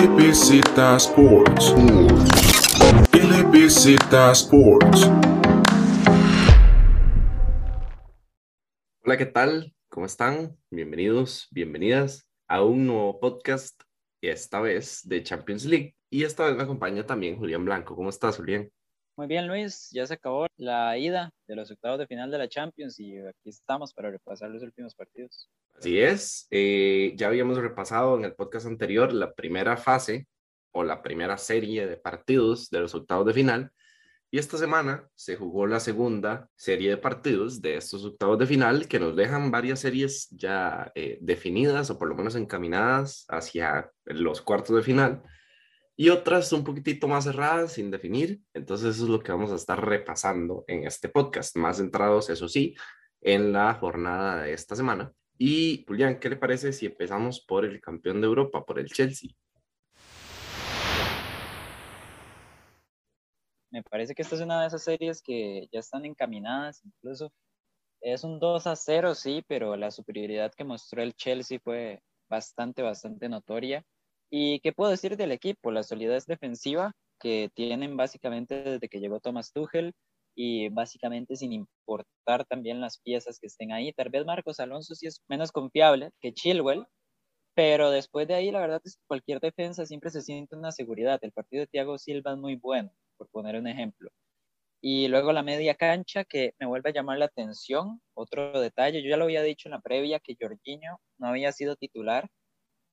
LBZ Sports. LBZ Sports. Hola, ¿qué tal? ¿Cómo están? Bienvenidos, bienvenidas a un nuevo podcast, esta vez de Champions League. Y esta vez me acompaña también Julián Blanco. ¿Cómo estás, Julián? Muy bien, Luis. Ya se acabó la ida de los octavos de final de la Champions y aquí estamos para repasar los últimos partidos. Así es. Eh, ya habíamos repasado en el podcast anterior la primera fase o la primera serie de partidos de los octavos de final. Y esta semana se jugó la segunda serie de partidos de estos octavos de final que nos dejan varias series ya eh, definidas o por lo menos encaminadas hacia los cuartos de final y otras un poquitito más cerradas, sin definir. Entonces eso es lo que vamos a estar repasando en este podcast, más centrados, eso sí, en la jornada de esta semana. Y Julián, ¿qué le parece si empezamos por el campeón de Europa, por el Chelsea? Me parece que esta es una de esas series que ya están encaminadas, incluso es un 2 a 0, sí, pero la superioridad que mostró el Chelsea fue bastante, bastante notoria. ¿Y qué puedo decir del equipo? La solidez defensiva que tienen básicamente desde que llegó Thomas Tuchel y básicamente sin importar también las piezas que estén ahí. Tal vez Marcos Alonso sí es menos confiable que Chilwell, pero después de ahí la verdad es que cualquier defensa siempre se siente una seguridad. El partido de Thiago Silva es muy bueno, por poner un ejemplo. Y luego la media cancha que me vuelve a llamar la atención. Otro detalle, yo ya lo había dicho en la previa que Jorginho no había sido titular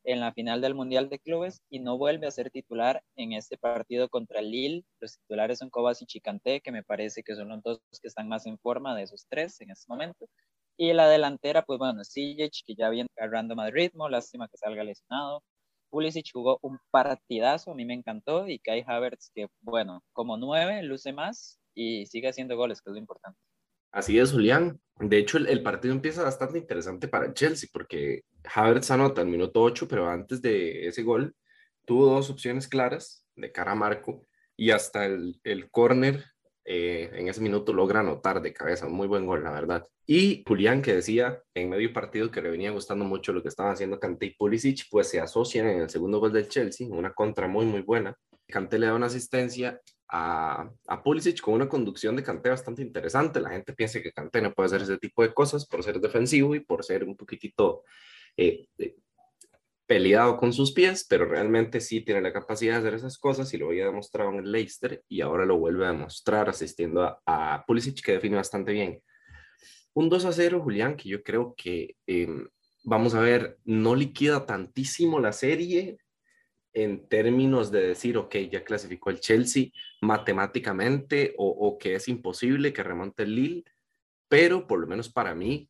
en la final del Mundial de Clubes y no vuelve a ser titular en este partido contra Lille. Los titulares son Kovacic y Kanté, que me parece que son los dos que están más en forma de esos tres en este momento. Y la delantera, pues bueno, Sijic, que ya viene agarrando más ritmo, lástima que salga lesionado. Pulisic jugó un partidazo, a mí me encantó, y Kai Havertz, que bueno, como nueve, luce más y sigue haciendo goles, que es lo importante. Así es, Julián. De hecho, el, partido empieza bastante interesante para el Chelsea porque Havertz anota el minuto 8, pero antes de ese gol tuvo dos opciones claras de cara a Marco y hasta el, el córner eh, en ese minuto logra anotar de cabeza. Muy buen gol, la verdad. Y Julián, que decía en medio partido que le venía gustando mucho lo que estaban haciendo Kanté y Pulisic, pues se asocian en el segundo gol del Chelsea, una contra muy, muy buena. Kanté le da una asistencia a, Pulisic con una conducción de Kanté bastante interesante. La gente piensa que Kanté no puede hacer ese tipo de cosas por ser defensivo y por ser un poquitito eh, eh, peleado con sus pies, pero realmente sí tiene la capacidad de hacer esas cosas y lo había demostrado en el Leicester y ahora lo vuelve a demostrar asistiendo a, a Pulisic que define bastante bien. Un 2 a 0, Julián, que yo creo que, em, vamos a ver, no liquida tantísimo la serie, en términos de decir, ok, ya clasificó el Chelsea matemáticamente o, que es imposible que remonte el Lille, pero por lo menos para mí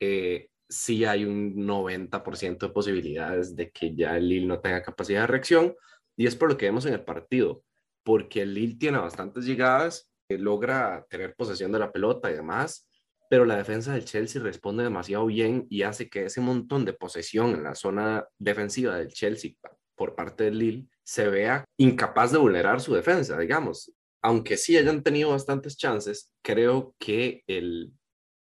eh, sí hay un 90% de posibilidades de que ya el Lille no tenga capacidad de reacción y es por lo que vemos en el partido, porque el Lille tiene bastantes llegadas, eh, logra tener posesión de la pelota y demás, pero la defensa del Chelsea responde demasiado bien y hace que ese montón de posesión en la zona defensiva del Chelsea por parte del Lille se vea incapaz de vulnerar su defensa, digamos. Aunque sí hayan tenido bastantes chances, creo que el,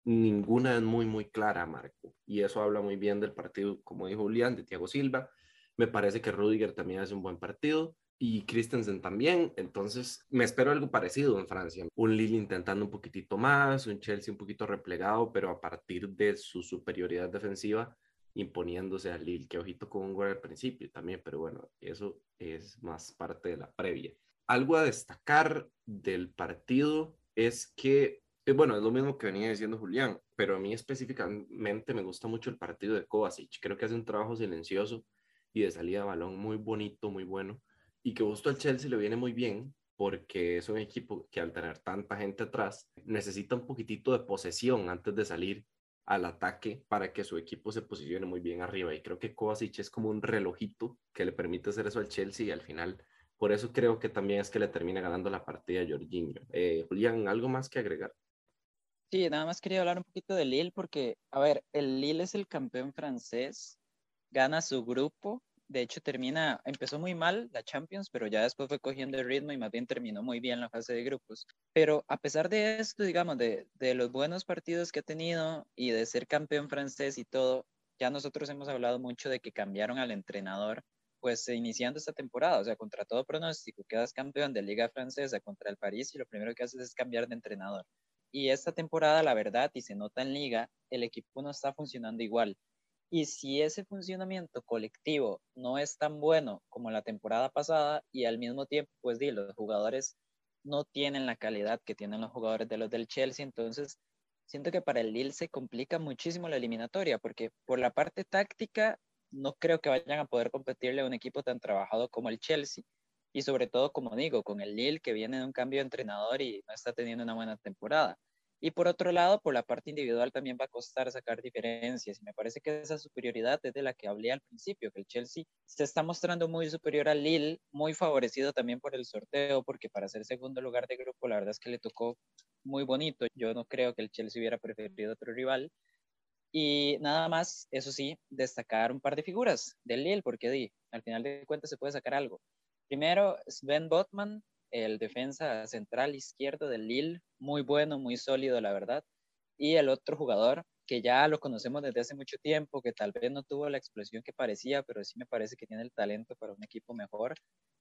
ninguna es muy, muy clara, Marco. Y eso habla muy bien del partido, como dijo Julián, de Thiago Silva. Me parece que Rudiger también hace un buen partido y Christensen también. Entonces, me espero algo parecido en Francia. Un Lille intentando un poquitito más, un Chelsea un poquito replegado, pero a partir de su superioridad defensiva, imponiéndose al Lille, que ojito con un gol al principio también, pero bueno, eso es más parte de la previa. Algo a destacar del partido es que, eh, bueno, es lo mismo que venía diciendo Julián, pero a mí específicamente me gusta mucho el partido de Kovacic. Creo que hace un trabajo silencioso y de salida de balón muy bonito, muy bueno, y que justo al Chelsea le viene muy bien porque es un equipo que al tener tanta gente atrás necesita un poquitito de posesión antes de salir al ataque para que su equipo se posicione muy bien arriba. Y creo que Kovacic es como un relojito que le permite hacer eso al Chelsea y al final, por eso creo que también es que le termina ganando la partida a Jorginho. Eh, Julián, ¿algo más que agregar? Sí, nada más quería hablar un poquito de Lille porque, a ver, el Lille es el campeón francés, gana su grupo de hecho termina, empezó muy mal la Champions, pero ya después fue cogiendo el ritmo y más bien terminó muy bien la fase de grupos. Pero a pesar de esto, digamos, de, de los buenos partidos que ha tenido y de ser campeón francés y todo, ya nosotros hemos hablado mucho de que cambiaron al entrenador pues iniciando esta temporada, o sea, contra todo pronóstico, quedas campeón de Liga Francesa contra el París y lo primero que haces es cambiar de entrenador. Y esta temporada, la verdad, y se nota en Liga, el equipo no está funcionando igual. Y si ese funcionamiento colectivo no es tan bueno como la temporada pasada y al mismo tiempo, pues di, los jugadores no tienen la calidad que tienen los jugadores de los del Chelsea, entonces siento que para el Lille se complica muchísimo la eliminatoria, porque por la parte táctica no creo que vayan a poder competirle a un equipo tan trabajado como el Chelsea. Y sobre todo, como digo, con el Lille que viene de un cambio de entrenador y no está teniendo una buena temporada. Y por otro lado, por la parte individual también va a costar sacar diferencias. Y me parece que esa superioridad es de la que hablé al principio, que el Chelsea se está mostrando muy superior al Lille, muy favorecido también por el sorteo, porque para ser segundo lugar de grupo, la verdad es que le tocó muy bonito. Yo no creo que el Chelsea hubiera preferido otro rival. Y nada más, eso sí, destacar un par de figuras del Lille, porque al final de cuentas se puede sacar algo. Primero, Sven Botman, el defensa central izquierdo del Lille, muy bueno, muy sólido, la verdad. Y el otro jugador, que ya lo conocemos desde hace mucho tiempo, que tal vez no tuvo la explosión que parecía, pero sí me parece que tiene el talento para un equipo mejor,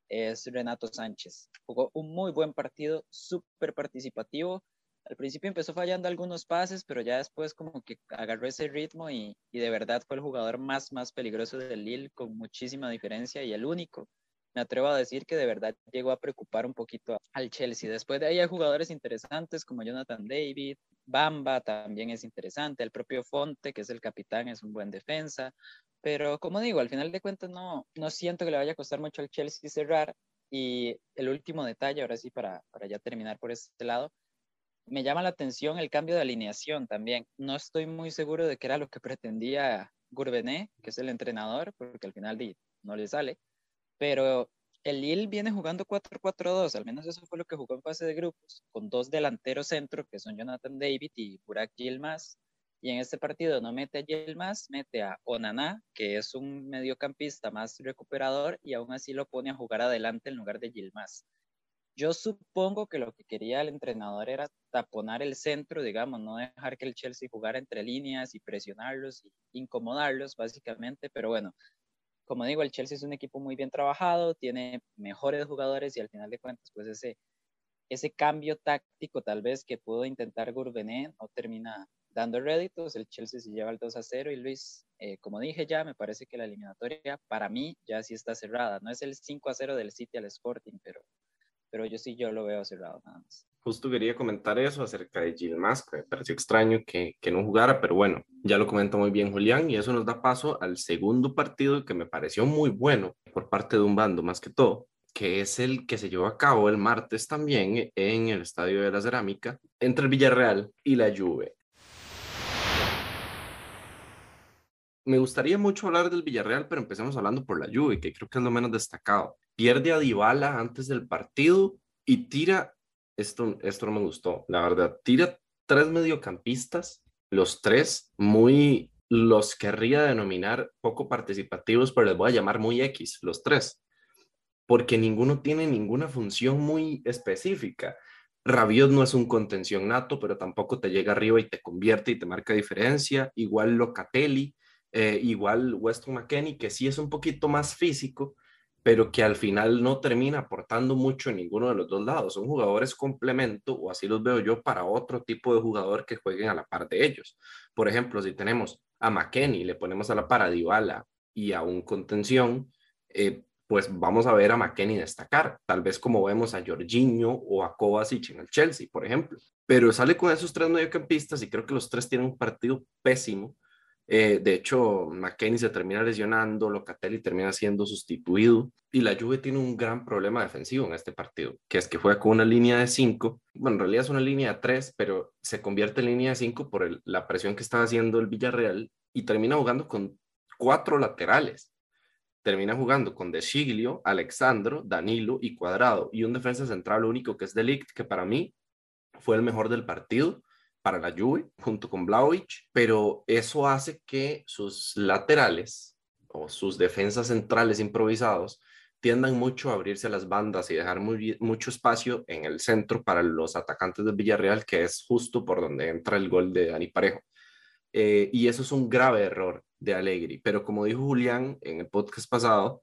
es Renato Sánchez. Jugó un muy buen partido, súper participativo, al principio empezó fallando algunos pases, pero ya después como que agarró ese ritmo y, de verdad fue el jugador más, más peligroso del Lille con muchísima diferencia y el único. Me atrevo a decir que de verdad llegó a preocupar un poquito al Chelsea. Después de ahí hay jugadores interesantes como Jonathan David, Bamba también es interesante, el propio Fonte, que es el capitán, es un buen defensa. Pero como digo, al final de cuentas no, no siento que le vaya a costar mucho al Chelsea cerrar. Y el último detalle, ahora sí, para, para ya terminar por este lado, me llama la atención el cambio de alineación también. No estoy muy seguro de qué era lo que pretendía Gourvenet, que es el entrenador, porque al final no le sale. Pero el Lille viene jugando 4-4-2, al menos eso fue lo que jugó en fase de grupos, con dos delanteros centro, que son Jonathan David y Burak Yilmaz. Y en este partido no mete a Yilmaz, mete a Onana, que es un mediocampista más recuperador, y aún así lo pone a jugar adelante en lugar de Yilmaz. Yo supongo que lo que quería el entrenador era taponar el centro, digamos, no dejar que el Chelsea jugara entre líneas y presionarlos y incomodarlos, básicamente. Pero bueno, como digo, el Chelsea es un equipo muy bien trabajado, tiene mejores jugadores y al final de cuentas, pues ese, ese cambio táctico tal vez que pudo intentar Gourvenet no termina dando réditos. El Chelsea se lleva el 2 a 0 y Luis, eh, como dije ya, me parece que la eliminatoria para mí ya sí está cerrada. No es el 5 a 0 del City al Sporting, pero pero yo sí, yo lo veo cerrado nada más. Justo quería comentar eso acerca de Gilmas, que me pareció extraño que, que, no jugara, pero bueno, ya lo comentó muy bien Julián y eso nos da paso al segundo partido que me pareció muy bueno por parte de un bando más que todo, que es el que se llevó a cabo el martes también en el Estadio de la Cerámica entre el Villarreal y la Juve. Me gustaría mucho hablar del Villarreal, pero empecemos hablando por la Juve, que creo que es lo menos destacado pierde a Dybala antes del partido y tira, esto, esto no me gustó, la verdad, tira tres mediocampistas, los tres muy, los querría denominar poco participativos, pero les voy a llamar muy X, los tres, porque ninguno tiene ninguna función muy específica. Rabiot no es un contención nato, pero tampoco te llega arriba y te convierte y te marca diferencia. Igual Locatelli, eh, igual Weston McKenney, que sí es un poquito más físico, pero que al final no termina aportando mucho en ninguno de los dos lados. Son jugadores complemento, o así los veo yo, para otro tipo de jugador que jueguen a la par de ellos. Por ejemplo, si tenemos a McKenny, le ponemos a la par a Dybala y a un contención, eh, pues vamos a ver a McKenny destacar, tal vez como vemos a Jorginho o a Kovacic en el Chelsea, por ejemplo. Pero sale con esos tres mediocampistas y creo que los tres tienen un partido pésimo eh, de hecho, McKenny se termina lesionando, Locatelli termina siendo sustituido y la Juve tiene un gran problema defensivo en este partido, que es que juega con una línea de 5, bueno, en realidad es una línea de 3, pero se convierte en línea de 5 por la presión que está haciendo el Villarreal y termina jugando con cuatro laterales. Termina jugando con De Siglio, Alexandro, Danilo y Cuadrado y un defensa central único que es Delict, que para mí fue el mejor del partido para la Juve junto con Blaovic, pero eso hace que sus laterales o sus defensas centrales improvisados tiendan mucho a abrirse a las bandas y dejar mucho espacio en el centro para los atacantes del Villarreal, que es justo por donde entra el gol de Dani Parejo. Eh, y eso es un grave error de Allegri, pero como dijo Julián en el podcast pasado,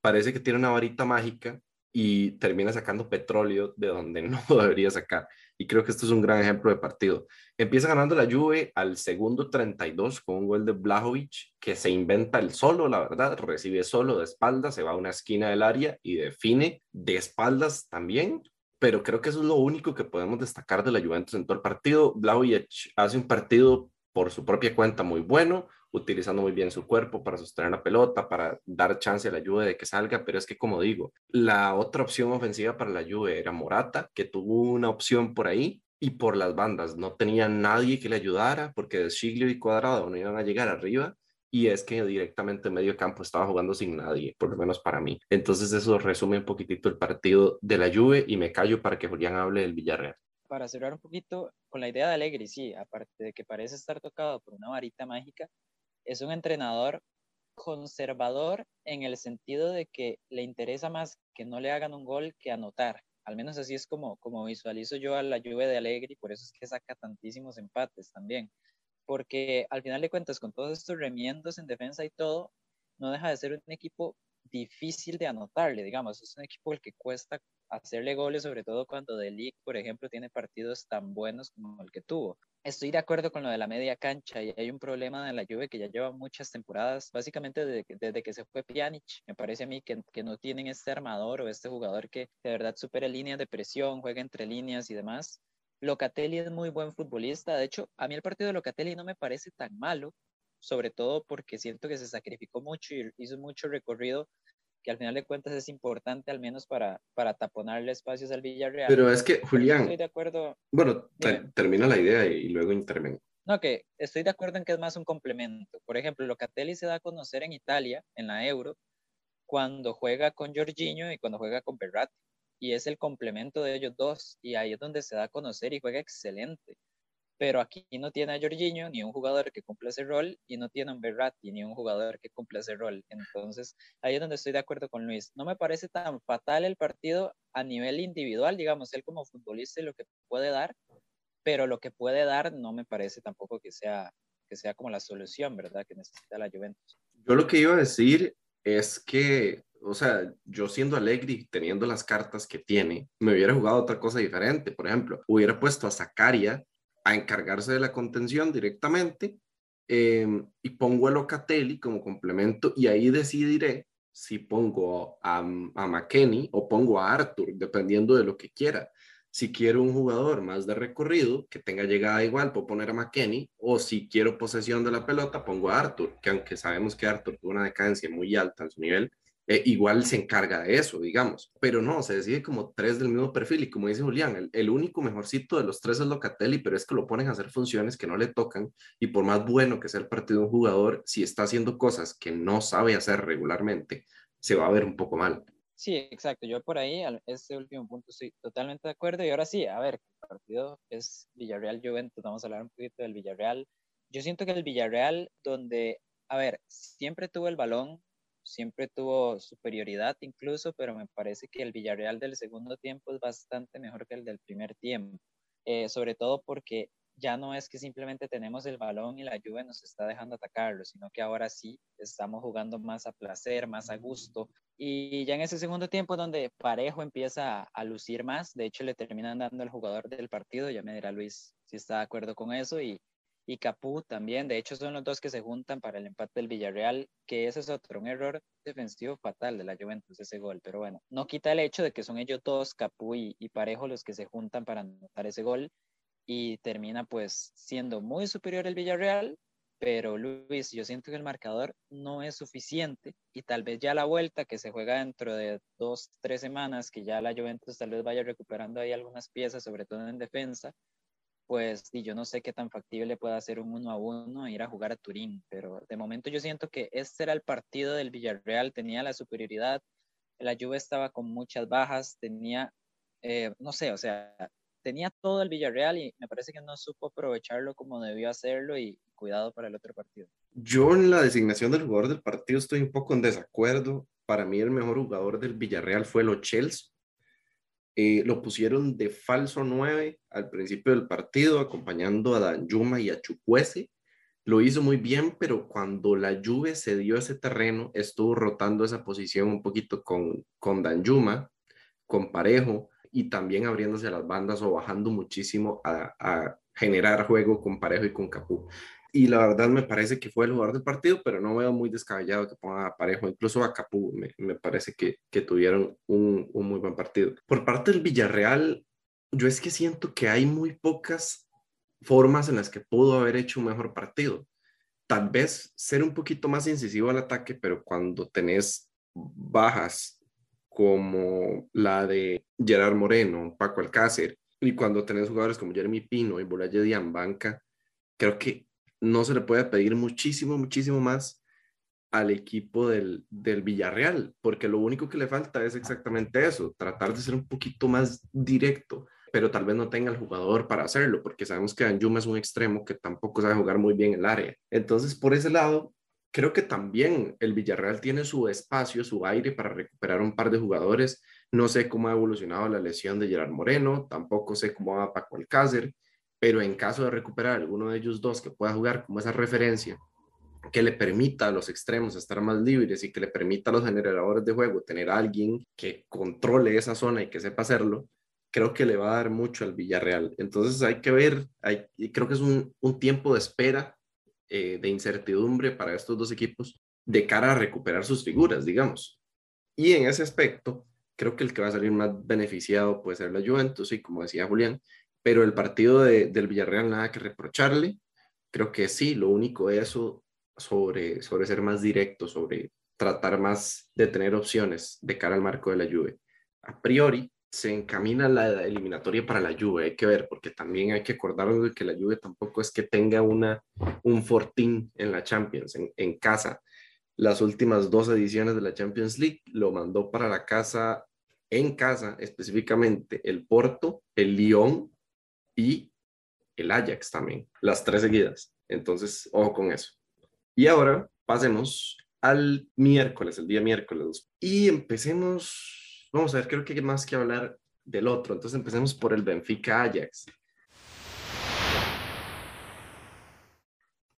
parece que tiene una varita mágica y termina sacando petróleo de donde no debería sacar. Y creo que esto es un gran ejemplo de partido. Empieza ganando la Juve al segundo 32 con un gol de Blajovic que se inventa el solo, la verdad, recibe solo de espaldas, se va a una esquina del área y define de espaldas también. Pero creo que eso es lo único que podemos destacar de la Juventus en todo el partido. Blajovic hace un partido por su propia cuenta muy bueno, utilizando muy bien su cuerpo para sostener la pelota, para dar chance a la Juve de que salga, pero es que como digo, la otra opción ofensiva para la Juve era Morata, que tuvo una opción por ahí y por las bandas, no tenía nadie que le ayudara porque de Siglio y Cuadrado no iban a llegar arriba y es que directamente en medio campo estaba jugando sin nadie, por lo menos para mí. Entonces eso resume un poquitito el partido de la Juve y me callo para que Julián hable del Villarreal. Para cerrar un poquito con la idea de Alegri, sí, aparte de que parece estar tocado por una varita mágica, es un entrenador conservador en el sentido de que le interesa más que no le hagan un gol que anotar. Al menos así es como, como visualizo yo a la lluvia de Alegri, por eso es que saca tantísimos empates también. Porque al final de cuentas, con todos estos remiendos en defensa y todo, no deja de ser un equipo difícil de anotarle, digamos. Es un equipo el que cuesta hacerle goles, sobre todo cuando De por ejemplo, tiene partidos tan buenos como el que tuvo. Estoy de acuerdo con lo de la media cancha y hay un problema de la Juve que ya lleva muchas temporadas, básicamente desde, que se fue Pjanic. Me parece a mí que, que, no tienen este armador o este jugador que de verdad supere líneas de presión, juega entre líneas y demás. Locatelli es muy buen futbolista. De hecho, a mí el partido de Locatelli no me parece tan malo, sobre todo porque siento que se sacrificó mucho y hizo mucho recorrido que al final de cuentas es importante al menos para, para taponarle espacios al Villarreal. Pero es que, Julián, estoy de acuerdo. Bueno, termina la idea y, luego intervengo. No, que estoy de acuerdo en que es más un complemento. Por ejemplo, Locatelli se da a conocer en Italia, en la Euro, cuando juega con Jorginho y cuando juega con Berratti. Y es el complemento de ellos dos. Y ahí es donde se da a conocer y juega excelente pero aquí no tiene a Jorginho ni un jugador que cumpla ese rol y no tiene a un Berratti ni un jugador que cumpla ese rol. Entonces, ahí es donde estoy de acuerdo con Luis. No me parece tan fatal el partido a nivel individual, digamos, él como futbolista y lo que puede dar, pero lo que puede dar no me parece tampoco que sea, que sea como la solución, ¿verdad? Que necesita la Juventus. Yo lo que iba a decir es que, o sea, yo siendo Alegri, teniendo las cartas que tiene, me hubiera jugado otra cosa diferente. Por ejemplo, hubiera puesto a Zacaria a encargarse de la contención directamente em, y pongo a Locatelli como complemento y ahí decidiré si pongo a, a McKenny o pongo a Arthur, dependiendo de lo que quiera. Si quiero un jugador más de recorrido, que tenga llegada igual, puedo poner a McKenny, o si quiero posesión de la pelota, pongo a Arthur, que aunque sabemos que Arthur tuvo una decadencia muy alta en su nivel, eh, igual se encarga de eso, digamos. Pero no, se decide como tres del mismo perfil y como dice Julián, el, único mejorcito de los tres es Locatelli, pero es que lo ponen a hacer funciones que no le tocan y por más bueno que sea el partido de un jugador, si está haciendo cosas que no sabe hacer regularmente, se va a ver un poco mal. Sí, exacto. Yo por ahí, ese último punto, estoy totalmente de acuerdo. Y ahora sí, a ver, el partido es Villarreal-Juventus. Vamos a hablar un poquito del Villarreal. Yo siento que el Villarreal, donde, a ver, siempre tuvo el balón, siempre tuvo superioridad incluso, pero me parece que el Villarreal del segundo tiempo es bastante mejor que el del primer tiempo, eh, sobre todo porque ya no es que simplemente tenemos el balón y la lluvia nos está dejando atacarlo, sino que ahora sí estamos jugando más a placer, más a gusto. Y ya en ese segundo tiempo donde Parejo empieza a, lucir más, de hecho le terminan dando el jugador del partido, ya me dirá Luis si está de acuerdo con eso, y y Capú también. De hecho, son los dos que se juntan para el empate del Villarreal, que ese es otro, un error defensivo fatal de la Juventus, ese gol. Pero bueno, no quita el hecho de que son ellos dos, Capú y, Parejo, los que se juntan para anotar ese gol y termina pues siendo muy superior el Villarreal. Pero Luis, yo siento que el marcador no es suficiente y tal vez ya la vuelta que se juega dentro de dos, tres semanas, que ya la Juventus tal vez vaya recuperando ahí algunas piezas, sobre todo en defensa, pues y yo no sé qué tan factible pueda ser un uno a uno e ir a jugar a Turín, pero de momento yo siento que este era el partido del Villarreal, tenía la superioridad, la Juve estaba con muchas bajas, tenía, eh, no sé, o sea, tenía todo el Villarreal y me parece que no supo aprovecharlo como debió hacerlo y cuidado para el otro partido. Yo en la designación del jugador del partido estoy un poco en desacuerdo. Para mí el mejor jugador del Villarreal fue Lo Chelsea eh, lo pusieron de falso 9 al principio del partido, acompañando a Danjuma y a Chukwese. lo hizo muy bien, pero cuando la Juve se dio ese terreno, estuvo rotando esa posición un poquito con, con Danjuma, con Parejo, y también abriéndose a las bandas o bajando muchísimo a, a generar juego con Parejo y con Capú. Y la verdad me parece que fue el jugador del partido, pero no veo muy descabellado que ponga a Parejo, incluso a Capú, me, me parece que, que tuvieron un, un muy buen partido. Por parte del Villarreal, yo es que siento que hay muy pocas formas en las que pudo haber hecho un mejor partido. Tal vez ser un poquito más incisivo al ataque, pero cuando tenés bajas como la de Gerard Moreno, Paco Alcácer, y cuando tenés jugadores como Jeremy Pino y Bolaye Diambanca, creo que no se le puede pedir muchísimo, muchísimo más al equipo del, del Villarreal, porque lo único que le falta es exactamente eso, tratar de ser un poquito más directo, pero tal vez no tenga el jugador para hacerlo, porque sabemos que Anjuma es un extremo que tampoco sabe jugar muy bien el área. Entonces, por ese lado, creo que también el Villarreal tiene su espacio, su aire para recuperar un par de jugadores. No sé cómo ha evolucionado la lesión de Gerard Moreno, tampoco sé cómo va Paco Alcácer, pero en caso de recuperar alguno de ellos dos que pueda jugar como esa referencia, que le permita a los extremos estar más libres y que le permita a los generadores de juego tener alguien que controle esa zona y que sepa hacerlo, creo que le va a dar mucho al Villarreal. Entonces hay que ver, hay, creo que es un, un tiempo de espera eh, de incertidumbre para estos dos equipos de cara a recuperar sus figuras, digamos. Y en ese aspecto, creo que el que va a salir más beneficiado puede ser la Juventus, y como decía Julián, pero el partido de, del Villarreal nada que reprocharle. Creo que sí, lo único es eso sobre, sobre ser más directo, sobre tratar más de tener opciones de cara al marco de la Juve. A priori, se encamina la eliminatoria para la Juve, hay que ver, porque también hay que acordarnos de que la Juve tampoco es que tenga una, un fortín en la Champions, en, en casa. Las últimas dos ediciones de la Champions League lo mandó para la casa, en casa específicamente, el Porto, el Lyon y el Ajax también, las tres seguidas. Entonces, ojo con eso. Y ahora pasemos al miércoles, el día miércoles, y empecemos Vamos a ver, creo que hay más que hablar del otro. Entonces empecemos por el Benfica Ajax.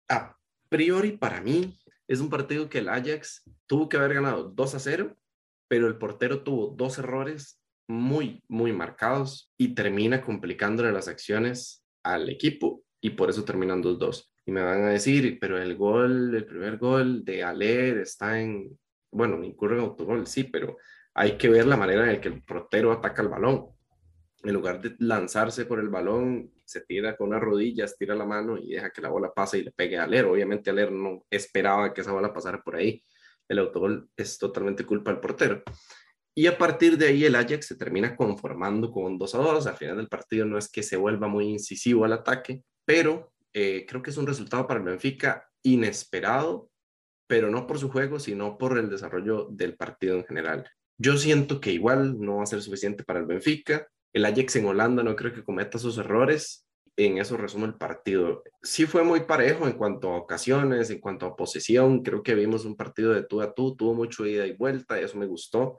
A priori para mí es un partido que el Ajax tuvo que haber ganado 2 a 0, pero el portero tuvo dos errores muy, muy marcados y termina complicándole las acciones al equipo y por eso terminan 2-2. Y me van a decir, pero el gol, el primer gol de Aler está en, bueno, incurre en autogol, sí, pero hay que ver la manera en la que el portero ataca el balón. En lugar de lanzarse por el balón, se tira con las rodillas, tira la mano y deja que la bola pase y le pegue a Aler. Obviamente Aler no esperaba que esa bola pasara por ahí. El autogol es totalmente culpa del portero. Y a partir de ahí el Ajax se termina conformando con 2 a 2. Al final del partido no es que se vuelva muy incisivo al ataque, pero eh, creo que es un resultado para el Benfica inesperado, pero no por su juego, sino por el desarrollo del partido en general. Yo siento que igual no va a ser suficiente para el Benfica. El Ajax en Holanda no creo que cometa sus errores. En eso resumo el partido. Sí fue muy parejo en cuanto a ocasiones, en cuanto a posesión. Creo que vimos un partido de tú a tú, tuvo mucho ida y vuelta, y eso me gustó.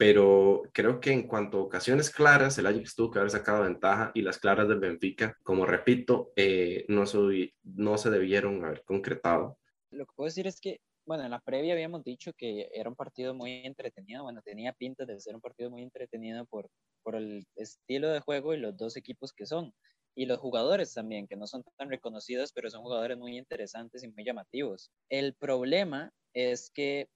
Pero creo que en cuanto a ocasiones claras, el Ajax tuvo que haber sacado ventaja y las claras del Benfica, como repito, eh, no, no se debieron haber concretado. Lo que puedo decir es que bueno, en la previa habíamos dicho que era un partido muy entretenido, bueno, tenía pinta de ser un partido muy entretenido por, por el estilo de juego y los dos equipos que son, y los jugadores también, que no son tan reconocidos, pero son jugadores muy interesantes y muy llamativos. El problema es que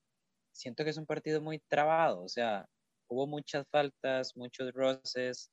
siento que es un partido muy trabado, o sea, hubo muchas faltas, muchos roces,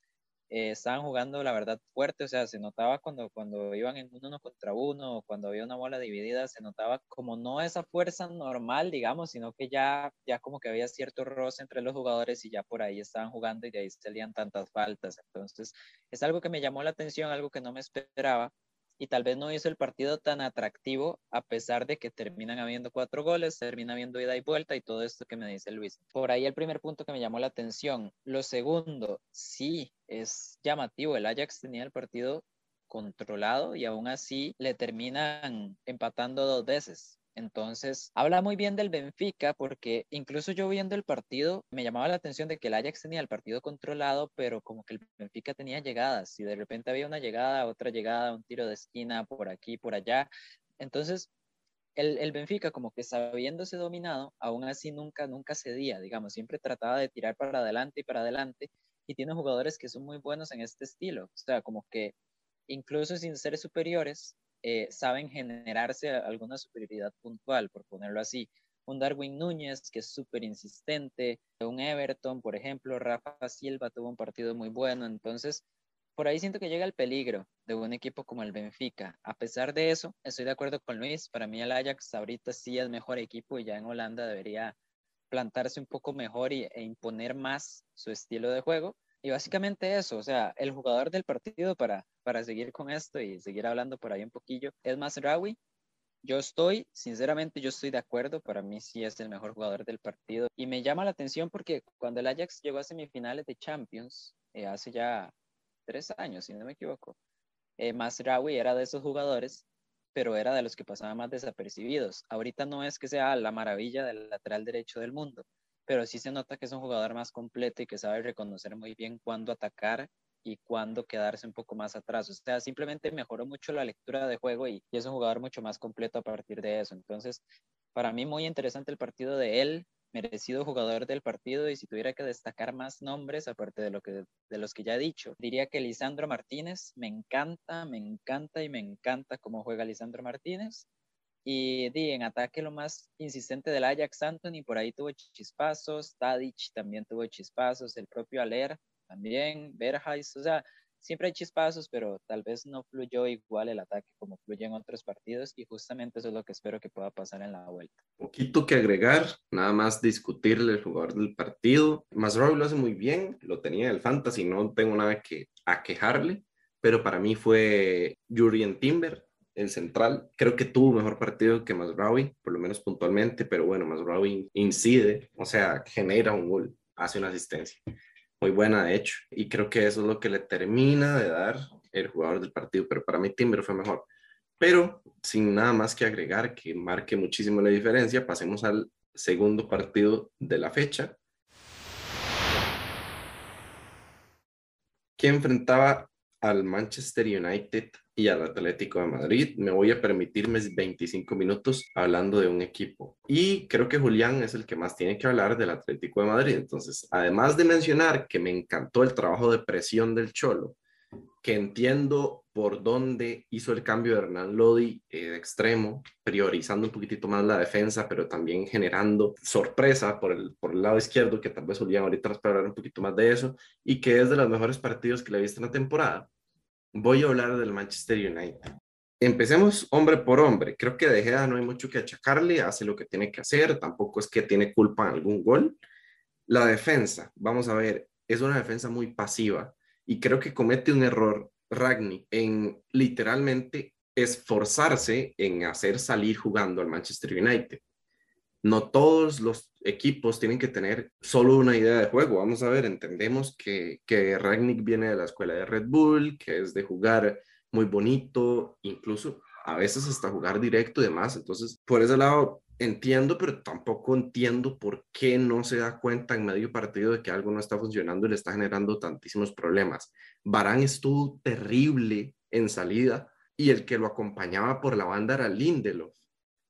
eh, estaban jugando, la verdad, fuerte, o sea, se notaba cuando, cuando iban en uno contra uno, cuando había una bola dividida, se notaba como no esa fuerza normal, digamos, sino que ya, ya como que había cierto roce entre los jugadores y ya por ahí estaban jugando y de ahí salían tantas faltas. Entonces, es algo que me llamó la atención, algo que no me esperaba, y tal vez no hizo el partido tan atractivo a pesar de que terminan habiendo cuatro goles, termina habiendo ida y vuelta y todo esto que me dice Luis. Por ahí el primer punto que me llamó la atención. Lo segundo, sí, es llamativo. El Ajax tenía el partido controlado y aún así le terminan empatando dos veces. Entonces, habla muy bien del Benfica porque incluso yo viendo el partido me llamaba la atención de que el Ajax tenía el partido controlado, pero como que el Benfica tenía llegadas y de repente había una llegada, otra llegada, un tiro de esquina por aquí, por allá. Entonces, el, el, Benfica, como que sabiéndose dominado, aún así nunca, nunca cedía, digamos, siempre trataba de tirar para adelante y para adelante, y tiene jugadores que son muy buenos en este estilo, o sea, como que incluso sin ser superiores, eh, saben generarse alguna superioridad puntual, por ponerlo así. Un Darwin Núñez, que es súper insistente, un Everton, por ejemplo, Rafa Silva tuvo un partido muy bueno, entonces por ahí siento que llega el peligro de un equipo como el Benfica. A pesar de eso, estoy de acuerdo con Luis, para mí el Ajax ahorita sí es mejor equipo y ya en Holanda debería plantarse un poco mejor y, e imponer más su estilo de juego. Y básicamente eso, o sea, el jugador del partido para, para seguir con esto y seguir hablando por ahí un poquillo es Masraoui. Yo estoy, sinceramente, yo estoy de acuerdo, para mí sí es el mejor jugador del partido. Y me llama la atención porque cuando el Ajax llegó a semifinales de Champions, eh, hace ya tres años, si no me equivoco, eh, Masraoui era de esos jugadores, pero era de los que pasaban más desapercibidos. Ahorita no es que sea la maravilla del lateral derecho del mundo, pero sí se nota que es un jugador más completo y que sabe reconocer muy bien cuándo atacar y cuándo quedarse un poco más atrás. O sea, simplemente mejoró mucho la lectura de juego y, es un jugador mucho más completo a partir de eso. Entonces, para mí muy interesante el partido de él, merecido jugador del partido y si tuviera que destacar más nombres aparte de lo que de los que ya he dicho, diría que Lisandro Martínez me encanta, me encanta y me encanta cómo juega Lisandro Martínez. Y di, en ataque lo más insistente del Ajax Anthony, por ahí tuvo chispazos, Tadic también tuvo chispazos, el propio Aler también, Berhais, o sea, siempre hay chispazos, pero tal vez no fluyó igual el ataque como fluye en otros partidos y justamente eso es lo que espero que pueda pasar en la vuelta. Poquito que agregar, nada más discutirle el jugador del partido. Masroy lo hace muy bien, lo tenía en el fantasy, no tengo nada que a quejarle, pero para mí fue Jurien Timber, el central. Creo que tuvo mejor partido que Masraoui, por lo menos puntualmente, pero bueno, Masraoui incide, o sea, genera un gol, hace una asistencia. Muy buena, de hecho, y creo que eso es lo que le termina de dar el jugador del partido, pero para mí Timber fue mejor. Pero sin nada más que agregar que marque muchísimo la diferencia, pasemos al segundo partido de la fecha. que enfrentaba al Manchester United y al Atlético de Madrid. Me voy a permitir mis 25 minutos hablando de un equipo. Y creo que Julián es el que más tiene que hablar del Atlético de Madrid. Entonces, además de mencionar que me encantó el trabajo de presión del Cholo, que entiendo por dónde hizo el cambio de Hernán Lodi eh, de extremo, priorizando un poquitito más la defensa, pero también generando sorpresa por el, por el lado izquierdo, que tal vez Julián ahorita puede hablar un poquito más de eso, y que es de los mejores partidos que le he visto en la temporada. Voy a hablar del Manchester United. Empecemos hombre por hombre. Creo que De Gea no hay mucho que achacarle, hace lo que tiene que hacer, tampoco es que tiene culpa en algún gol. La defensa, vamos a ver, es una defensa muy pasiva y creo que comete un error Ragni en literalmente esforzarse en hacer salir jugando al Manchester United. No todos los equipos tienen que tener solo una idea de juego. Vamos a ver, entendemos que, que Ragnick viene de la escuela de Red Bull, que es de jugar muy bonito, incluso a veces hasta jugar directo y demás. Entonces, por ese lado, entiendo, pero tampoco entiendo por qué no se da cuenta en medio partido de que algo no está funcionando y le está generando tantísimos problemas. Barán estuvo terrible en salida y el que lo acompañaba por la banda era Lindelof.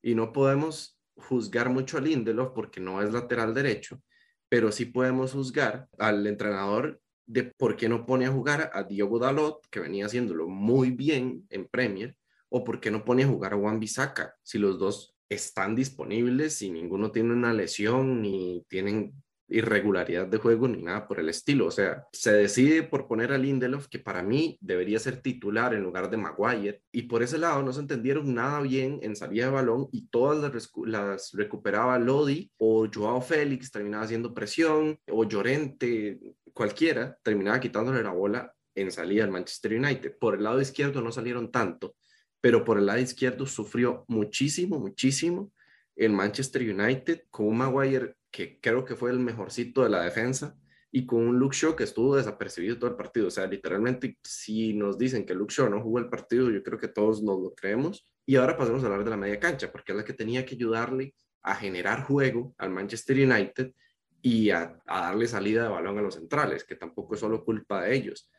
Y no podemos juzgar mucho a Lindelof porque no es lateral derecho, pero sí podemos juzgar al entrenador de por qué no pone a jugar a Diogo Dalot, que venía haciéndolo muy bien en Premier, o por qué no pone a jugar a Juan Bisaca, si los dos están disponibles y ninguno tiene una lesión ni tienen irregularidad de juego ni nada por el estilo. O sea, se decide por poner a Lindelof, que para mí debería ser titular en lugar de Maguire, y por ese lado no se entendieron nada bien en salida de balón y todas las, recuperaba Lodi o Joao Félix terminaba haciendo presión o Llorente, cualquiera, terminaba quitándole la bola en salida al Manchester United. Por el lado izquierdo no salieron tanto pero por el lado izquierdo sufrió muchísimo, muchísimo el Manchester United con Maguire que creo que fue el mejorcito de la defensa y con un Luke Shaw que estuvo desapercibido todo el partido. O sea, literalmente, si nos dicen que Luke Shaw no jugó el partido, yo creo que todos nos lo creemos. Y ahora pasemos a hablar de la media cancha, porque es la que tenía que ayudarle a generar juego al Manchester United y a, darle salida de balón a los centrales, que tampoco es solo culpa de ellos.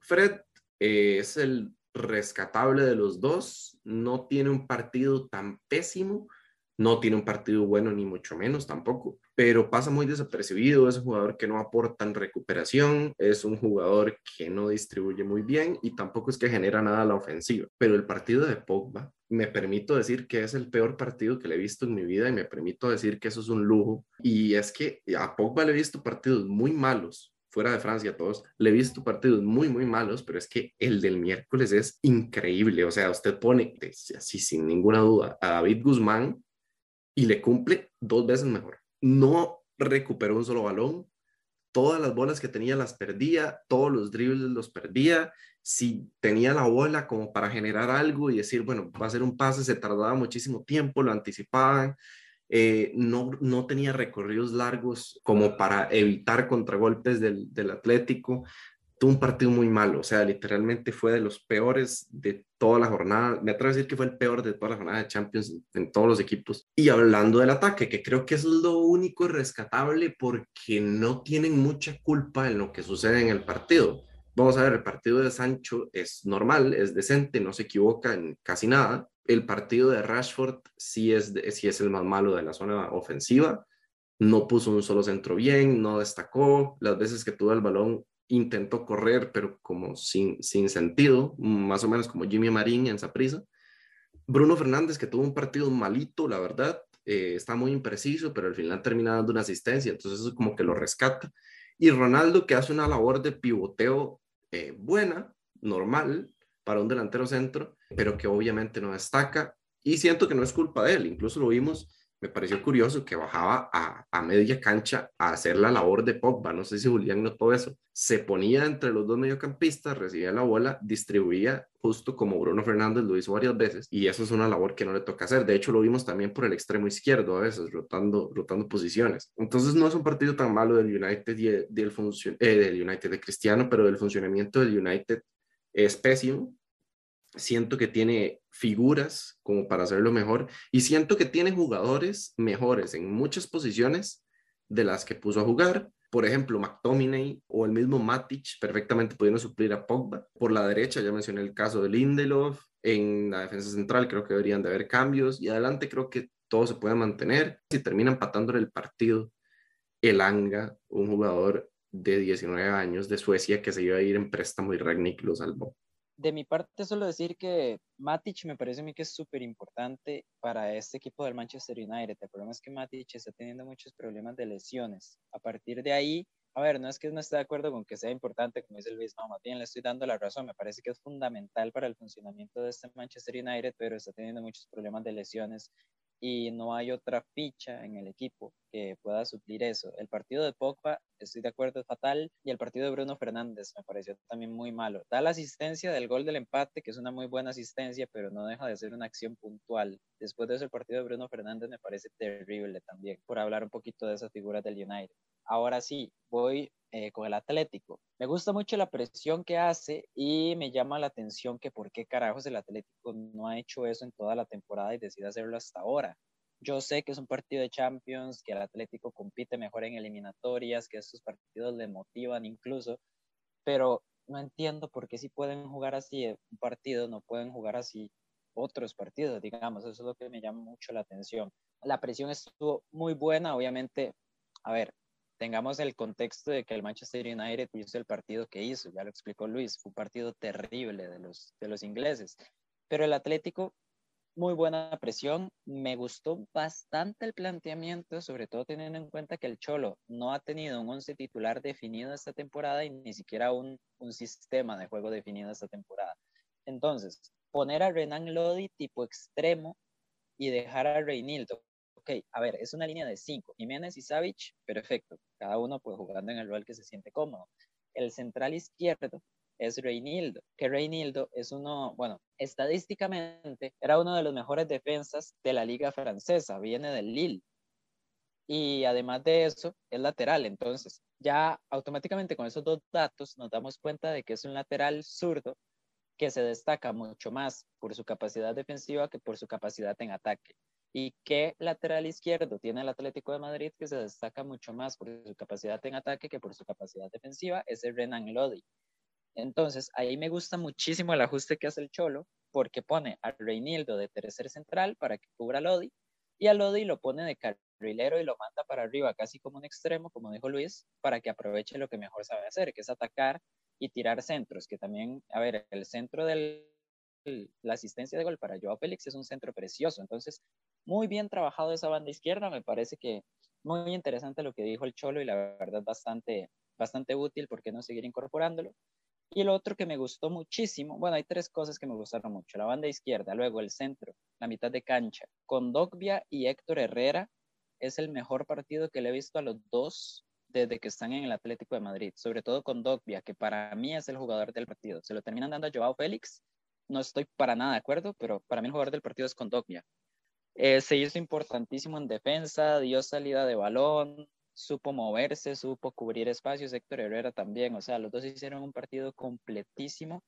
Fred eh, es el rescatable de los dos. No tiene un partido tan pésimo, no tiene un partido bueno ni mucho menos tampoco, pero pasa muy desapercibido. Es un jugador que no aporta en recuperación, es un jugador que no distribuye muy bien y tampoco es que genera nada a la ofensiva. Pero el partido de Pogba, me permito decir que es el peor partido que le he visto en mi vida y me permito decir que eso es un lujo. Y es que a Pogba le he visto partidos muy malos, fuera de Francia todos, le he visto partidos muy, muy malos, pero es que el del miércoles es increíble. O sea, usted pone, así sin ninguna duda, a David Guzmán y le cumple dos veces mejor. No recuperó un solo balón, todas las bolas que tenía las perdía, todos los dribles los perdía. Si tenía la bola como para generar algo y decir, bueno, va a ser un pase, se tardaba muchísimo tiempo, lo anticipaban. Eh, no, no tenía recorridos largos como para evitar contragolpes del, del Atlético. Tuvo un partido muy malo, o sea, literalmente fue de los peores de toda la jornada. Me atrevo a decir que fue el peor de toda la jornada de Champions en todos los equipos. Y hablando del ataque, que creo que es lo único rescatable porque no tienen mucha culpa en lo que sucede en el partido. Vamos a ver, el partido de Sancho es normal, es decente, no se equivoca en casi nada el partido de Rashford sí es, sí es el más malo de la zona ofensiva. No puso un solo centro bien, no destacó. Las veces que tuvo el balón intentó correr, pero como sin, sin sentido, más o menos como Jimmy Marín en prisa. Bruno Fernández, que tuvo un partido malito, la verdad, eh, está muy impreciso, pero al final termina dando una asistencia, entonces eso como que lo rescata. Y Ronaldo, que hace una labor de pivoteo eh, buena, normal, para un delantero centro, pero que obviamente no destaca. Y siento que no es culpa de él, incluso lo vimos, me pareció curioso que bajaba a, a media cancha a hacer la labor de Pogba, no sé si Julián notó eso, se ponía entre los dos mediocampistas, recibía la bola, distribuía justo como Bruno Fernández lo hizo varias veces, y eso es una labor que no le toca hacer, de hecho lo vimos también por el extremo izquierdo a veces, rotando, rotando posiciones. Entonces no es un partido tan malo del United, y del, eh, del United de Cristiano, pero del funcionamiento del United es pésimo. Siento que tiene figuras como para hacerlo mejor y siento que tiene jugadores mejores en muchas posiciones de las que puso a jugar. Por ejemplo, McTominay o el mismo Matic perfectamente pudieron suplir a Pogba. Por la derecha ya mencioné el caso de Lindelof. En la defensa central creo que deberían de haber cambios y adelante creo que todo se puede mantener. Si termina empatando el partido, el Anga, un jugador de 19 años de Suecia que se iba a ir en préstamo y Ragnick lo salvó. De mi parte, solo decir que Matic me parece a mí que es súper importante para este equipo del Manchester United. El problema es que Matic está teniendo muchos problemas de lesiones. A partir de ahí, a ver, no es que no esté de acuerdo con que sea importante, como dice Luis, no, bien le estoy dando la razón. Me parece que es fundamental para el funcionamiento de este Manchester United, pero está teniendo muchos problemas de lesiones y no hay otra ficha en el equipo que pueda suplir eso. El partido de Pogba, estoy de acuerdo, es fatal, y el partido de Bruno Fernández me pareció también muy malo. Da la asistencia del gol del empate, que es una muy buena asistencia, pero no deja de ser una acción puntual. Después de eso, el partido de Bruno Fernández me parece terrible también, por hablar un poquito de esas figuras del United. Ahora sí, voy eh, con el Atlético. Me gusta mucho la presión que hace y me llama la atención que por qué carajos el Atlético no ha hecho eso en toda la temporada y decide hacerlo hasta ahora. Yo sé que es un partido de Champions, que el Atlético compite mejor en eliminatorias, que estos partidos le motivan incluso, pero no entiendo por qué si pueden jugar así un partido, no pueden jugar así otros partidos, digamos, eso es lo que me llama mucho la atención. La presión estuvo muy buena, obviamente, a ver, tengamos el contexto de que el Manchester United hizo el partido que hizo, ya lo explicó Luis, fue un partido terrible de los, de los ingleses, pero el Atlético, muy buena presión, me gustó bastante el planteamiento, sobre todo teniendo en cuenta que el Cholo no ha tenido un once titular definido esta temporada y ni siquiera un, un sistema de juego definido esta temporada. Entonces, poner a Renan Lodi tipo extremo y dejar a Reinildo ok, a ver, es una línea de cinco. Jiménez y Savich, perfecto. Cada uno pues jugando en el rol que se siente cómodo. El central izquierdo es Reinildo, que Reinildo es uno, bueno, estadísticamente era uno de los mejores defensas de la liga francesa, viene del Lille. Y además de eso, es lateral. Entonces, ya automáticamente con esos dos datos nos damos cuenta de que es un lateral zurdo que se destaca mucho más por su capacidad defensiva que por su capacidad en ataque. ¿Y qué lateral izquierdo tiene el Atlético de Madrid que se destaca mucho más por su capacidad en ataque que por su capacidad defensiva? Es el Renan Lodi. Entonces, ahí me gusta muchísimo el ajuste que hace el Cholo, porque pone a Reinildo de tercer central para que cubra a Lodi, y a Lodi lo pone de carrilero y lo manda para arriba, casi como un extremo, como dijo Luis, para que aproveche lo que mejor sabe hacer, que es atacar y tirar centros, que también, a ver, el centro de la asistencia de gol para Joao Félix es un centro precioso, entonces, muy bien trabajado esa banda izquierda, me parece que muy interesante lo que dijo el Cholo y la verdad bastante, bastante útil, ¿por qué no seguir incorporándolo? Y el otro que me gustó muchísimo, bueno, hay tres cosas que me gustaron mucho. La banda izquierda, luego el centro, la mitad de cancha. Con Dogbia y Héctor Herrera es el mejor partido que le he visto a los dos desde que están en el Atlético de Madrid, sobre todo con Dogbia, que para mí es el jugador del partido. Se lo terminan dando a Joao Félix, no estoy para nada de acuerdo, pero para mí el jugador del partido es con Dogbia. Eh, se hizo importantísimo en defensa, dio salida de balón, supo moverse, supo cubrir espacios, Héctor Herrera también, o sea, los dos hicieron un partido completísimo.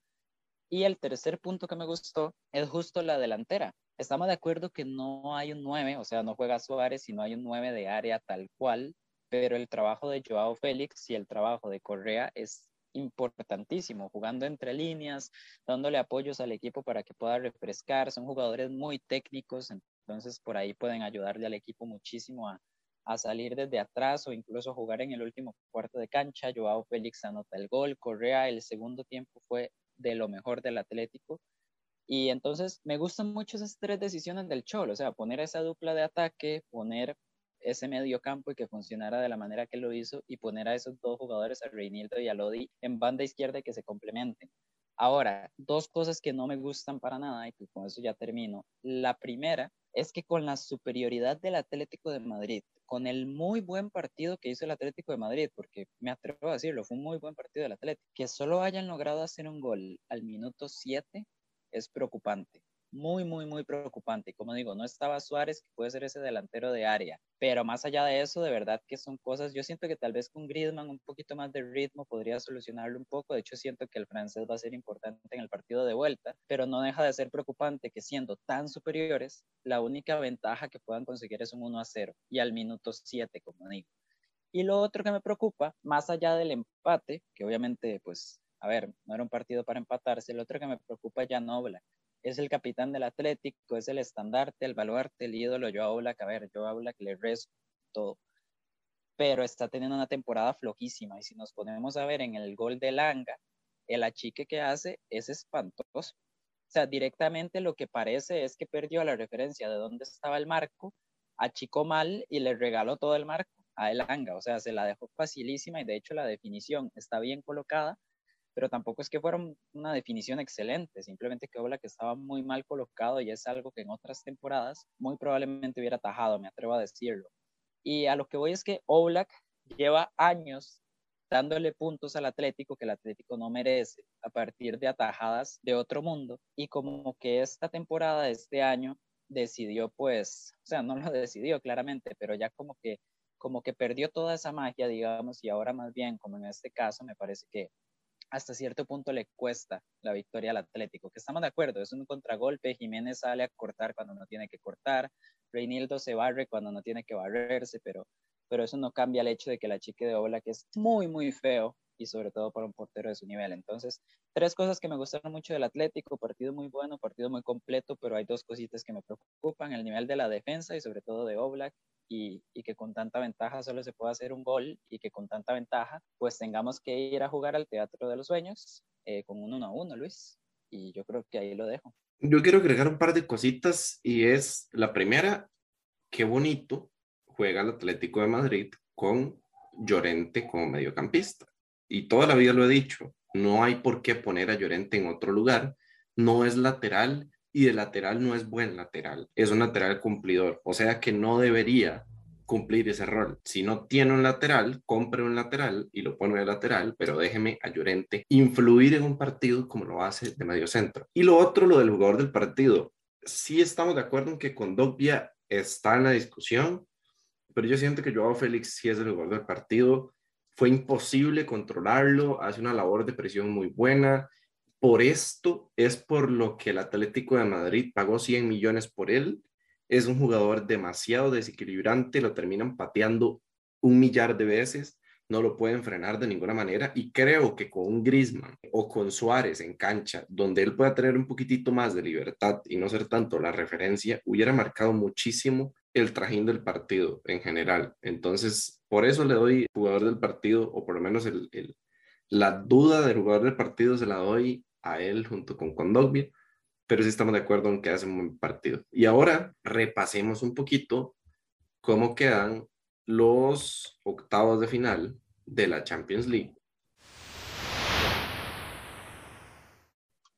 Y el tercer punto que me gustó es justo la delantera. Estamos de acuerdo que no hay un 9, o sea, no juega Suárez y no hay un 9 de área tal cual, pero el trabajo de Joao Félix y el trabajo de Correa es importantísimo, jugando entre líneas, dándole apoyos al equipo para que pueda refrescar. Son jugadores muy técnicos, entonces por ahí pueden ayudarle al equipo muchísimo a, salir desde atrás o incluso jugar en el último cuarto de cancha. Joao Félix anota el gol, Correa el segundo tiempo fue de lo mejor del Atlético. Y entonces me gustan mucho esas tres decisiones del Cholo, o sea, poner esa dupla de ataque, poner ese medio campo y que funcionara de la manera que lo hizo y poner a esos dos jugadores, a Reinildo y a Lodi, en banda izquierda y que se complementen. Ahora, dos cosas que no me gustan para nada y que con eso ya termino. La primera es que con la superioridad del Atlético de Madrid, con el muy buen partido que hizo el Atlético de Madrid, porque me atrevo a decirlo, fue un muy buen partido del Atlético, que solo hayan logrado hacer un gol al minuto 7 es preocupante muy, muy, muy preocupante. Como digo, no estaba Suárez, que puede ser ese delantero de área, pero más allá de eso, de verdad que son cosas, yo siento que tal vez con Griezmann un poquito más de ritmo podría solucionarlo un poco. De hecho, siento que el francés va a ser importante en el partido de vuelta, pero no deja de ser preocupante que siendo tan superiores, la única ventaja que puedan conseguir es un 1 a 0 y al minuto 7, como digo. Y lo otro que me preocupa, más allá del empate, que obviamente, pues, a ver, no era un partido para empatarse, el otro que me preocupa ya no habla es el capitán del Atlético, es el estandarte, el baluarte, el ídolo. Yo hablo a ver, yo hablo que le rezo todo. Pero está teniendo una temporada flojísima. Y si nos ponemos a ver en el gol de Langa, el achique que hace es espantoso. O sea, directamente lo que parece es que perdió la referencia de dónde estaba el marco, achicó mal y le regaló todo el marco a Elanga. O sea, se la dejó facilísima y de hecho la definición está bien colocada, pero tampoco es que fuera una definición excelente, simplemente que Oblak estaba muy mal colocado y es algo que en otras temporadas muy probablemente hubiera atajado, me atrevo a decirlo. Y a lo que voy es que Oblak lleva años dándole puntos al Atlético que el Atlético no merece a partir de atajadas de otro mundo y como que esta temporada, este año, decidió pues, o sea, no lo decidió claramente, pero ya como que como que perdió toda esa magia, digamos, y ahora más bien, como en este caso, me parece que hasta cierto punto le cuesta la victoria al Atlético, que estamos de acuerdo, es un contragolpe, Jiménez sale a cortar cuando no tiene que cortar, Reinildo se barre cuando no tiene que barrerse, pero, pero eso no cambia el hecho de que la chique de Ola, que es muy, muy feo, y sobre todo para un portero de su nivel. Entonces, tres cosas que me gustaron mucho del Atlético, partido muy bueno, partido muy completo, pero hay dos cositas que me preocupan, el nivel de la defensa y sobre todo de Oblak, y, que con tanta ventaja solo se pueda hacer un gol y que con tanta ventaja pues tengamos que ir a jugar al Teatro de los Sueños eh, con un 1 a 1, Luis. Y yo creo que ahí lo dejo. Yo quiero agregar un par de cositas y es la primera, qué bonito juega el Atlético de Madrid con Llorente como mediocampista. Y toda la vida lo he dicho, no hay por qué poner a Llorente en otro lugar, no es lateral y de lateral no es buen lateral, es un lateral cumplidor, o sea que no debería cumplir ese rol. Si no tiene un lateral, compre un lateral y lo pone de lateral, pero déjeme a Llorente influir en un partido como lo hace de medio centro. Y lo otro, lo del jugador del partido. Sí estamos de acuerdo en que Condovia está en la discusión, pero yo siento que Joao Félix sí es el jugador del partido. Fue imposible controlarlo, hace una labor de presión muy buena, por esto es por lo que el Atlético de Madrid pagó 100 millones por él. Es un jugador demasiado desequilibrante, lo terminan pateando un millar de veces. no lo pueden frenar de ninguna manera y creo que con un Griezmann o con Suárez en cancha, donde él pueda tener un poquitito más de libertad y no ser tanto la referencia, hubiera marcado muchísimo el trajín del partido en general. Entonces, por eso le doy jugador del partido, o por lo menos la duda del jugador del partido se la doy a él junto con Condogbia, pero sí estamos de acuerdo en que hace un buen partido. Y ahora repasemos un poquito cómo quedan los octavos de final de la Champions League.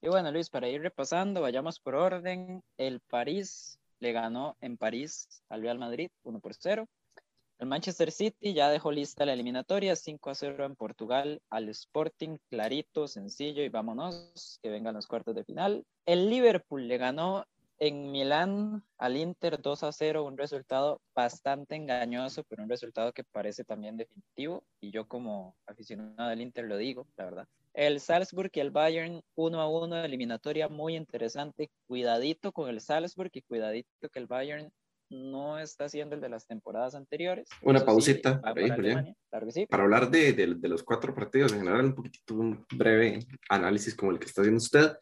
Y bueno, Luis, para ir repasando, vayamos por orden. El París le ganó en París al Real Madrid 1 por 0. El Manchester City ya dejó lista la eliminatoria 5 a 0 en Portugal al Sporting, clarito, sencillo y vámonos, que vengan los cuartos de final. El Liverpool le ganó en Milán al Inter 2 a 0, un resultado bastante engañoso, pero un resultado que parece también definitivo y yo como aficionado del Inter lo digo, la verdad. El Salzburg y el Bayern 1 a 1, eliminatoria muy interesante. Cuidadito con el Salzburg y cuidadito que el Bayern no está siendo el de las temporadas anteriores. Una pausita para, hablar de, de, los cuatro partidos, en general, un poquitito, un breve análisis como el que está haciendo usted.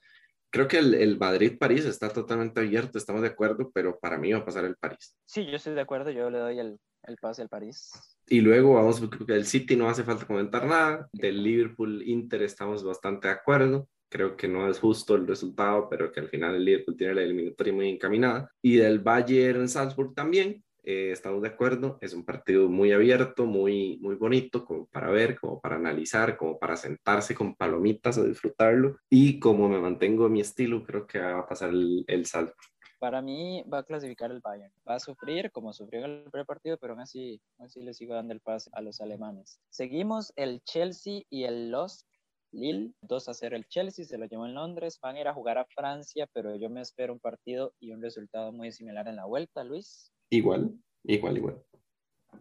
Creo que el, el Madrid-París está totalmente abierto, estamos de acuerdo, pero para mí va a pasar el París. Sí, yo estoy de acuerdo, yo le doy el, el pase al París. Y luego vamos, creo que del City no hace falta comentar nada, del Liverpool-Inter estamos bastante de acuerdo, creo que no es justo el resultado, pero que al final el Liverpool tiene la eliminatoria muy encaminada. Y del Bayern-Salzburg también, eh, estamos de acuerdo, es un partido muy abierto, muy, muy bonito, como para ver, como para analizar, como para sentarse con palomitas a disfrutarlo. Y como me mantengo en mi estilo, creo que va a pasar el, el Salzburg. Para mí va a clasificar el Bayern. Va a sufrir como sufrió en el primer partido, pero aún así, así le sigo dando el pase a los alemanes. Seguimos el Chelsea y el Los Lille, 2 a 0 el Chelsea, se lo llevó en Londres, van a ir a jugar a Francia, pero yo me espero un partido y un resultado muy similar en la vuelta, Luis. Igual, igual, igual.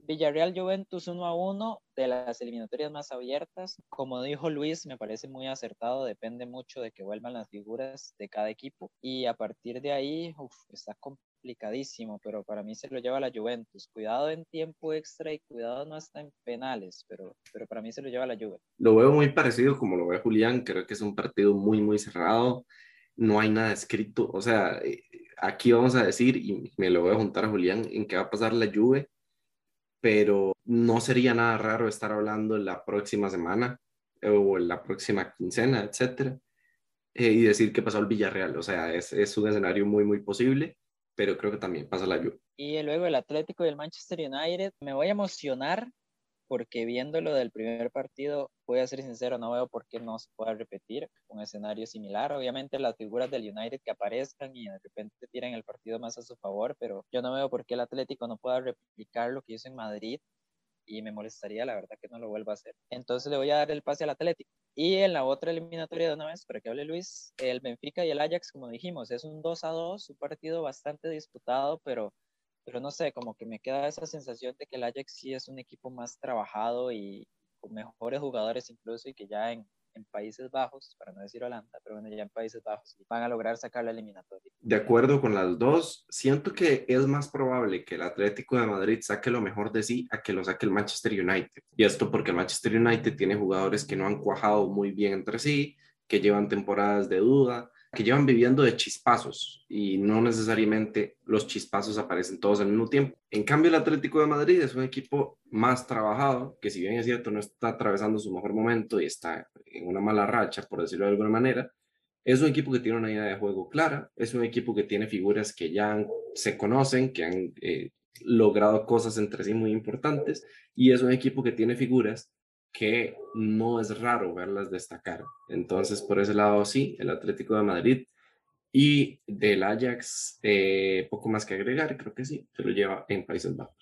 Villarreal Juventus 1 a 1 de las eliminatorias más abiertas. Como dijo Luis, me parece muy acertado, depende mucho de que vuelvan las figuras de cada equipo y a partir de ahí uf, está complicadísimo, pero para mí se lo lleva la Juventus. Cuidado en tiempo extra y cuidado no hasta en penales, pero, pero para mí se lo lleva la Juventus. Lo veo muy parecido como lo ve Julián, creo que es un partido muy, muy cerrado, no hay nada escrito, o sea, eh, aquí vamos a decir, y me lo voy a juntar a Julián, en qué va a pasar la Juve pero no sería nada raro estar hablando la próxima semana eh, o la próxima quincena, etcétera, eh, y decir que pasó el Villarreal. O sea, es, es, un escenario muy, muy posible, pero creo que también pasa la Juve. Y luego el Atlético y el Manchester United, me voy a emocionar porque viéndolo del primer partido, voy a ser sincero, no veo por qué no se pueda repetir un escenario similar. Obviamente las figuras del United que aparezcan y de repente tiran el partido más a su favor, pero yo no veo por qué el Atlético no pueda replicar lo que hizo en Madrid y me molestaría la verdad que no lo vuelva a hacer. Entonces le voy a dar el pase al Atlético. Y en la otra eliminatoria de una vez, para que hable Luis, el Benfica y el Ajax, como dijimos, es un 2 a 2, un partido bastante disputado, pero pero no sé, como que me queda esa sensación de que el Ajax sí es un equipo más trabajado y con mejores jugadores incluso y que ya en, en Países Bajos, para no decir Holanda, pero bueno, ya en Países Bajos van a lograr sacar la eliminatoria. De acuerdo con las dos, siento que es más probable que el Atlético de Madrid saque lo mejor de sí a que lo saque el Manchester United. Y esto porque el Manchester United tiene jugadores que no han cuajado muy bien entre sí, que llevan temporadas de duda, que llevan viviendo de chispazos y no necesariamente los chispazos aparecen todos al mismo tiempo. En cambio, el Atlético de Madrid es un equipo más trabajado, que si bien es cierto no está atravesando su mejor momento y está en una mala racha, por decirlo de alguna manera, es un equipo que tiene una idea de juego clara, es un equipo que tiene figuras que ya se conocen, que han eh, logrado cosas entre sí muy importantes, y es un equipo que tiene figuras que no es raro verlas destacar. Entonces, por ese lado, sí, el Atlético de Madrid y del Ajax, eh, poco más que agregar, creo que sí, se lo lleva en Países Bajos.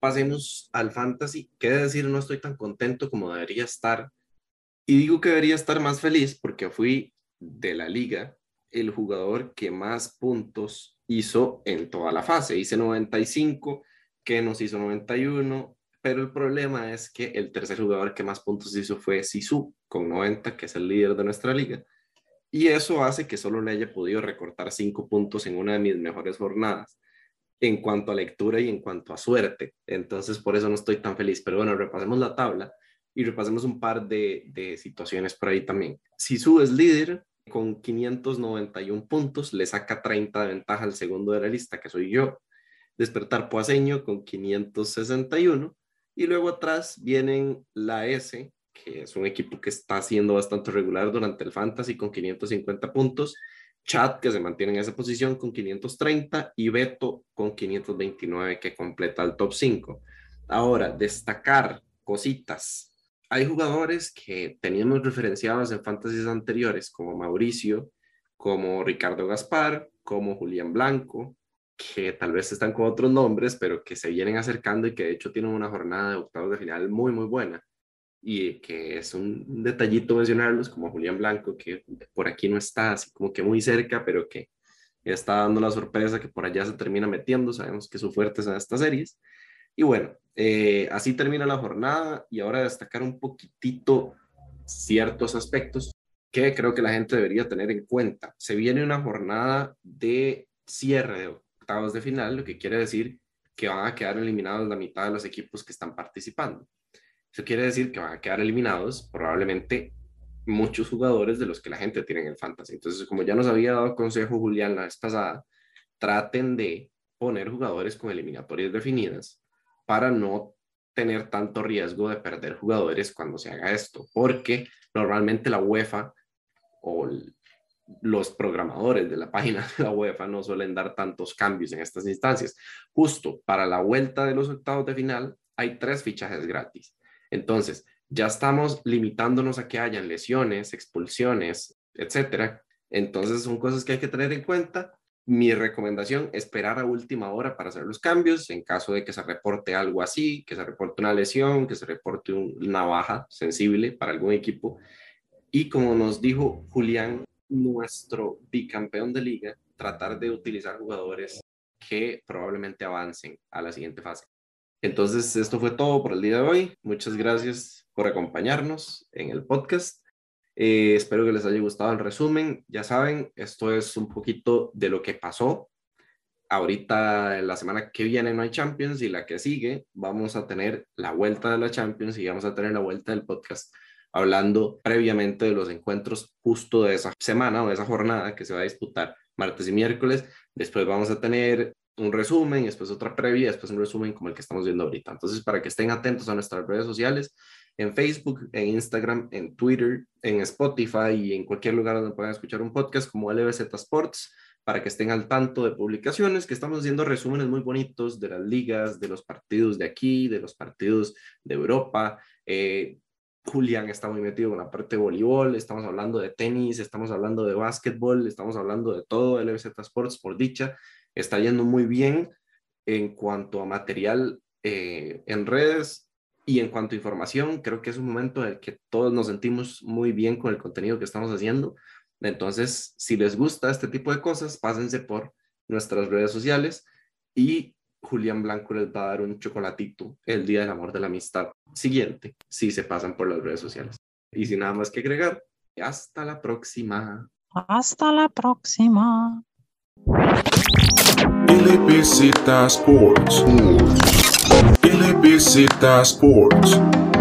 Pasemos al fantasy. Qué decir, no estoy tan contento como debería estar. Y digo que debería estar más feliz porque fui de la liga el jugador que más puntos hizo en toda la fase. Hice 95, que nos hizo 91, pero el problema es que el tercer jugador que más puntos hizo fue Sisu, con 90, que es el líder de nuestra liga. Y eso hace que solo le haya podido recortar 5 puntos en una de mis mejores jornadas. en cuanto a lectura y en cuanto a suerte. Entonces, por eso no estoy tan feliz. Pero bueno, repasemos la tabla y repasemos un par de, de situaciones por ahí también. Sisu es líder con 591 puntos, le saca 30 de ventaja al segundo de la lista, que soy yo. Despertar Poaseño con 561. Y luego atrás vienen la S, que es un equipo que está siendo bastante regular durante el Fantasy con 550 puntos. Chat, que se mantiene en esa posición con 530, y Beto con 529, que completa el top 5. Ahora, destacar cositas. Hay jugadores que teníamos referenciados en fantasies anteriores, como Mauricio, como Ricardo Gaspar, como Julián Blanco, que tal vez están con otros nombres, pero que se vienen acercando y que de hecho tienen una jornada de octavos de final muy, muy buena y que es un detallito mencionarlos, como Julián Blanco, que por aquí no está así como que muy cerca, pero que está dando la sorpresa que por allá se termina metiendo, sabemos que su fuerte en estas series. Y bueno, eh, así termina la jornada y ahora destacar un poquitito ciertos aspectos que creo que la gente debería tener en cuenta. Se viene una jornada de cierre de octavos de final, lo que quiere decir que van a quedar eliminados la mitad de los equipos que están participando. Eso quiere decir que van a quedar eliminados probablemente muchos jugadores de los que la gente tiene en el fantasy. Entonces, como ya nos había dado consejo Julián la vez pasada, traten de poner jugadores con eliminatorias definidas para no tener tanto riesgo de perder jugadores cuando se haga esto, porque normalmente la UEFA o los programadores de la página de la UEFA no suelen dar tantos cambios en estas instancias. Justo para la vuelta de los octavos de final hay tres fichajes gratis. Entonces, ya estamos limitándonos a que hayan lesiones, expulsiones, etcétera. Entonces, son cosas que hay que tener en cuenta. Mi recomendación, esperar a última hora para hacer los cambios en caso de que se reporte algo así, que se reporte una lesión, que se reporte una baja sensible para algún equipo. Y como nos dijo Julián, nuestro bicampeón de liga, tratar de utilizar jugadores que probablemente avancen a la siguiente fase. Entonces, esto fue todo por el día de hoy. Muchas gracias por acompañarnos en el podcast. Eh, espero que les haya gustado el resumen. Ya saben, esto es un poquito de lo que pasó. Ahorita, la semana que viene no hay Champions y la que sigue vamos a tener la vuelta de la Champions y vamos a tener la vuelta del podcast hablando previamente de los encuentros justo de esa semana o de esa jornada que se va a disputar martes y miércoles. Después vamos a tener un resumen, después otra previa, después un resumen como el que estamos viendo ahorita. Entonces, para que estén atentos a nuestras redes sociales, en Facebook, en Instagram, en Twitter, en Spotify y en cualquier lugar donde puedan escuchar un podcast como LBZ Sports, para que estén al tanto de publicaciones, que estamos haciendo resúmenes muy bonitos de las ligas, de los partidos de aquí, de los partidos de Europa. Eh, Julián está muy metido con la parte de voleibol, estamos hablando de tenis, estamos hablando de básquetbol, estamos hablando de todo LBZ Sports por dicha está yendo muy bien en cuanto a material eh, en redes y en cuanto a información. Creo que es un momento en el que todos nos sentimos muy bien con el contenido que estamos haciendo. Entonces, si les gusta este tipo de cosas, pásense por nuestras redes sociales y Julián Blanco les va a dar un chocolatito el Día del Amor de la Amistad siguiente, si se pasan por las redes sociales. Y sin nada más que agregar, hasta la próxima. Hasta la próxima. LBZ Sports. LBZ Sports.